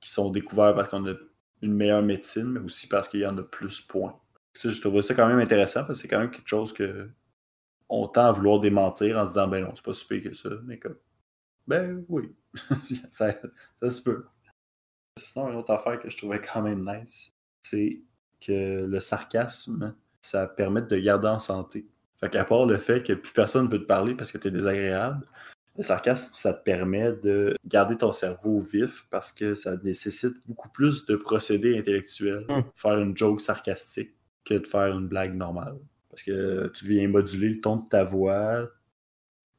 qui sont découverts parce qu'on a une meilleure médecine, mais aussi parce qu'il y en a plus point. Ça, je trouve ça quand même intéressant parce que c'est quand même quelque chose que on tend à vouloir démentir en se disant ben non, c'est pas si pire que ça, mais comme ben oui, [laughs] ça, ça se peut. Sinon, une autre affaire que je trouvais quand même nice, c'est que le sarcasme, ça permet de garder en santé. Fait qu'à part le fait que plus personne veut te parler parce que tu es désagréable, le sarcasme, ça te permet de garder ton cerveau vif parce que ça nécessite beaucoup plus de procédés intellectuels. Mm. Faire une joke sarcastique que de faire une blague normale. Parce que tu viens moduler le ton de ta voix,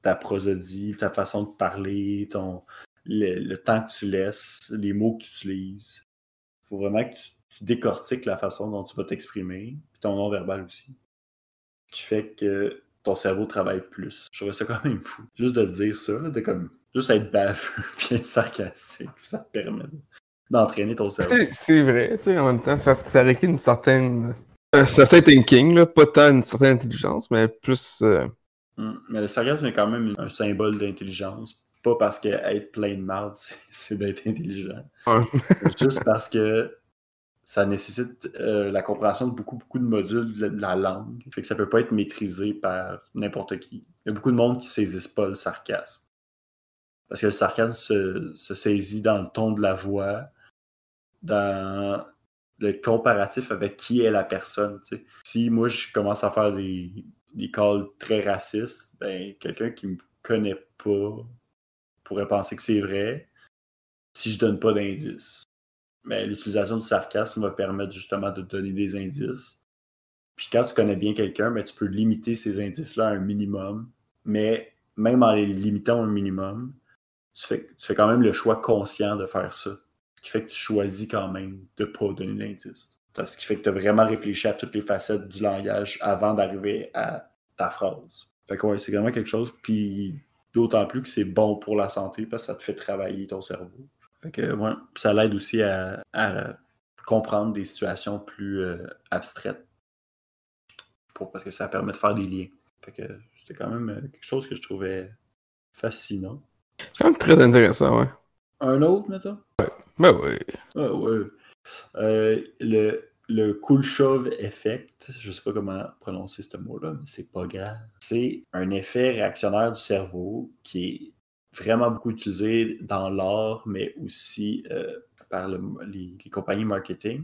ta prosodie, ta façon de parler, ton, le, temps que tu laisses, les mots que tu utilises. Il faut vraiment que tu, décortiques la façon dont tu vas t'exprimer, puis ton non-verbal aussi. Ce qui fait que ton cerveau travaille plus. Je trouvais ça quand même fou. Juste de se dire ça, de comme juste être baveux [laughs] puis être sarcastique, ça te permet de- d'entraîner ton cerveau. C'est c'est vrai, tu sais, en même temps, ça, ça requiert une certaine. Un certain thinking, là, pas tant une certaine intelligence, mais plus. euh, Mm. Mais le sarcasme est quand même un symbole d'intelligence pas parce que être plein de marde, [laughs] c'est- d'être intelligent. Ouais. [laughs] Juste parce que ça nécessite euh, la compréhension de beaucoup, beaucoup de modules de de la langue. Fait que ça peut pas être maîtrisé par n'importe qui. Il y a beaucoup de monde qui saisissent pas le sarcasme. Parce que le sarcasme se, se saisit dans le ton de la voix, dans le comparatif avec qui est la personne. Si moi je commence à faire des, des calls très racistes, ben quelqu'un qui me connaît pas pourrait penser que c'est vrai si je donne pas d'indices. Mais l'utilisation du sarcasme va permettre justement de donner des indices. Puis quand tu connais bien quelqu'un, ben, tu peux limiter ces indices-là à un minimum. Mais même en les limitant un minimum, tu fais, tu fais quand même le choix conscient de faire ça. Qui fait que tu choisis quand même de ne pas donner l'indice. Ce qui fait que tu as vraiment réfléchi à toutes les facettes du langage avant d'arriver à ta phrase. Fait que ouais, c'est vraiment quelque chose. Puis d'autant plus que c'est bon pour la santé parce que ça te fait travailler ton cerveau. Fait que ouais, ça l'aide aussi à, à comprendre des situations plus euh, abstraites. Pour- parce que ça permet de faire des liens. Fait que c'était quand même euh, quelque chose que je trouvais fascinant. C'est quand même très intéressant, ouais. Un autre, mettons? Ben oui. Ah. Euh, le, le Kuleshov effect, je sais pas comment prononcer ce mot-là, mais c'est pas grave. C'est un effet réactionnaire du cerveau qui est vraiment beaucoup utilisé dans l'art, mais aussi euh, par le- les, les compagnies marketing.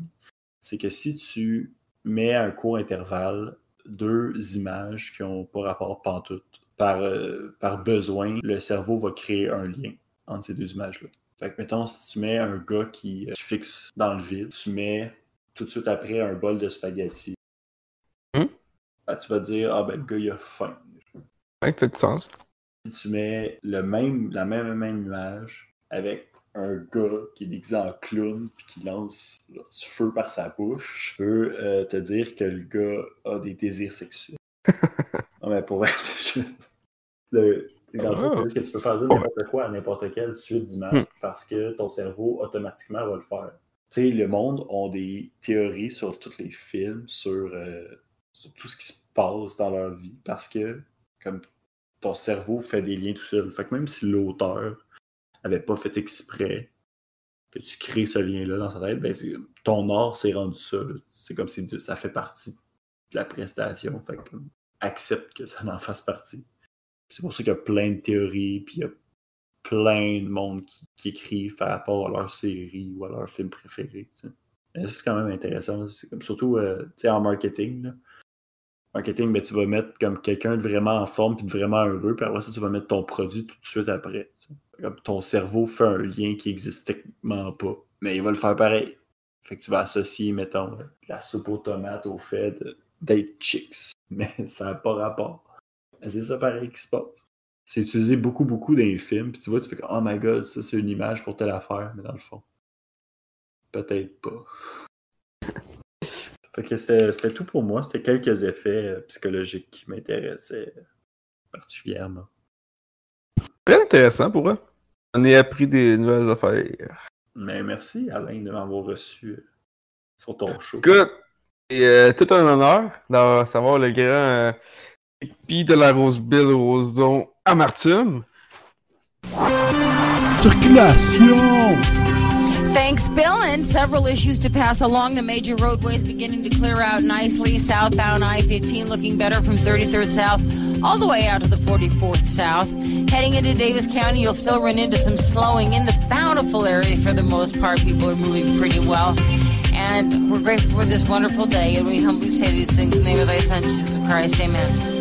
C'est que si tu mets à un court intervalle deux images qui n'ont pas rapport pantoute, par, euh, par besoin, le cerveau va créer un lien entre ces deux images-là. Fait que, mettons, si tu mets un gars qui, euh, qui fixe dans le vide, tu mets tout de suite après un bol de spaghettis, Hmm? ben, tu vas te dire, ah ben, le gars, il a faim. Ouais, fait du sens. Si tu mets le même, la même, même image avec un gars qui est déguisé en clown puis qui lance du feu par sa bouche, je peux euh, te dire que le gars a des désirs sexuels. [laughs] non, mais pour vrai, [laughs] c'est juste. Le, c'est dans le fond, juste que tu peux faire dire n'importe quoi à n'importe quelle suite d'images Hmm. parce que ton cerveau automatiquement va le faire. Tu sais, le monde ont des théories sur tous les films, sur, euh, sur tout ce qui se passe dans leur vie parce que, comme ton cerveau fait des liens tout seul. Fait que même si l'auteur avait pas fait exprès que tu crées ce lien-là dans sa tête, ben ton art s'est rendu ça. C'est comme si ça fait partie de la prestation. Fait que accepte que ça en fasse partie. C'est pour ça qu'il y a plein de théories, puis il y a plein de monde qui, qui écrivent par rapport à leur série ou à leur film préféré. C'est quand même intéressant. C'est comme surtout euh, en marketing. Marketing, ben, tu vas mettre comme quelqu'un de vraiment en forme puis de vraiment heureux, puis après ça, tu vas mettre ton produit tout de suite après. ton cerveau fait un lien qui existe techniquement pas, mais il va le faire pareil. Fait que tu vas associer, mettons, la soupe aux tomates au fait d'être chicks. [laughs] Mais ça n'a pas rapport. Mais C'est ça pareil qui se passe. C'est utilisé beaucoup, beaucoup dans les films, puis tu vois, tu fais comme, oh my god, ça c'est une image pour telle affaire, mais dans le fond, peut-être pas. [laughs] Fait que c'était tout pour moi. C'était quelques effets euh, psychologiques qui m'intéressaient particulièrement. Très intéressant pour eux. On a appris des nouvelles affaires. Mais merci Alain de m'avoir reçu euh, sur ton show. Écoute, c'est euh, tout un honneur d'avoir savoir le grand de la Roseville Roson Amartine. Circulation! Thanks, Bill. And several issues to pass along. The major roadways beginning to clear out nicely. Southbound I 15 looking better from 33rd South all the way out to the 44th South. Heading into Davis County, you'll still run into some slowing in the bountiful area for the most part. People are moving pretty well. And we're grateful for this wonderful day. And we humbly say these things in the name of thy Son, Jesus Christ. Amen.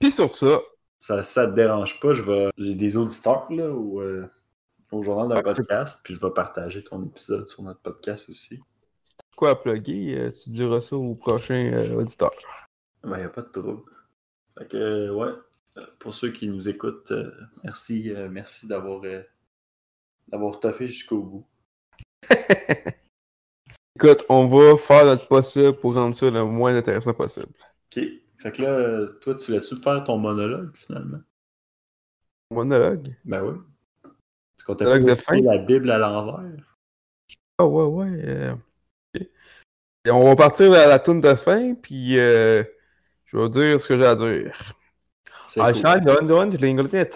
Puis sur ça, Ça, ça te dérange pas, je vais. J'ai des auditeurs là au, euh, au journal d'un podcast, puis je vais partager ton épisode sur notre podcast aussi. quoi à plugger, euh, tu diras ça au prochain euh, auditeur. Ben, y a pas de trouble. Fait que, ouais, pour ceux qui nous écoutent, merci, merci d'avoir d'avoir toffé jusqu'au bout. [laughs] Écoute, on va faire notre possible pour rendre ça le moins intéressant possible. Ok. Fait que là, toi, tu voulais-tu faire ton monologue finalement? Monologue? Ben oui. Tu comptais la Bible à l'envers. Ah ouais, ouais. On va partir à la toune de fin, puis je vais dire ce que j'ai à dire. all'anno l'inglese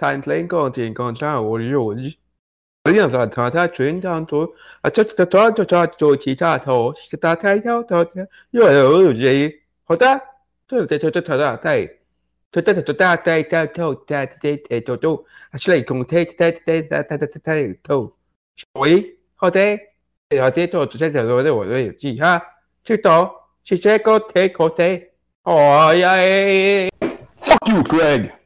toothat's toothat's toothat's toothat's toothat's toothat's toothat's 呀 fuck you greg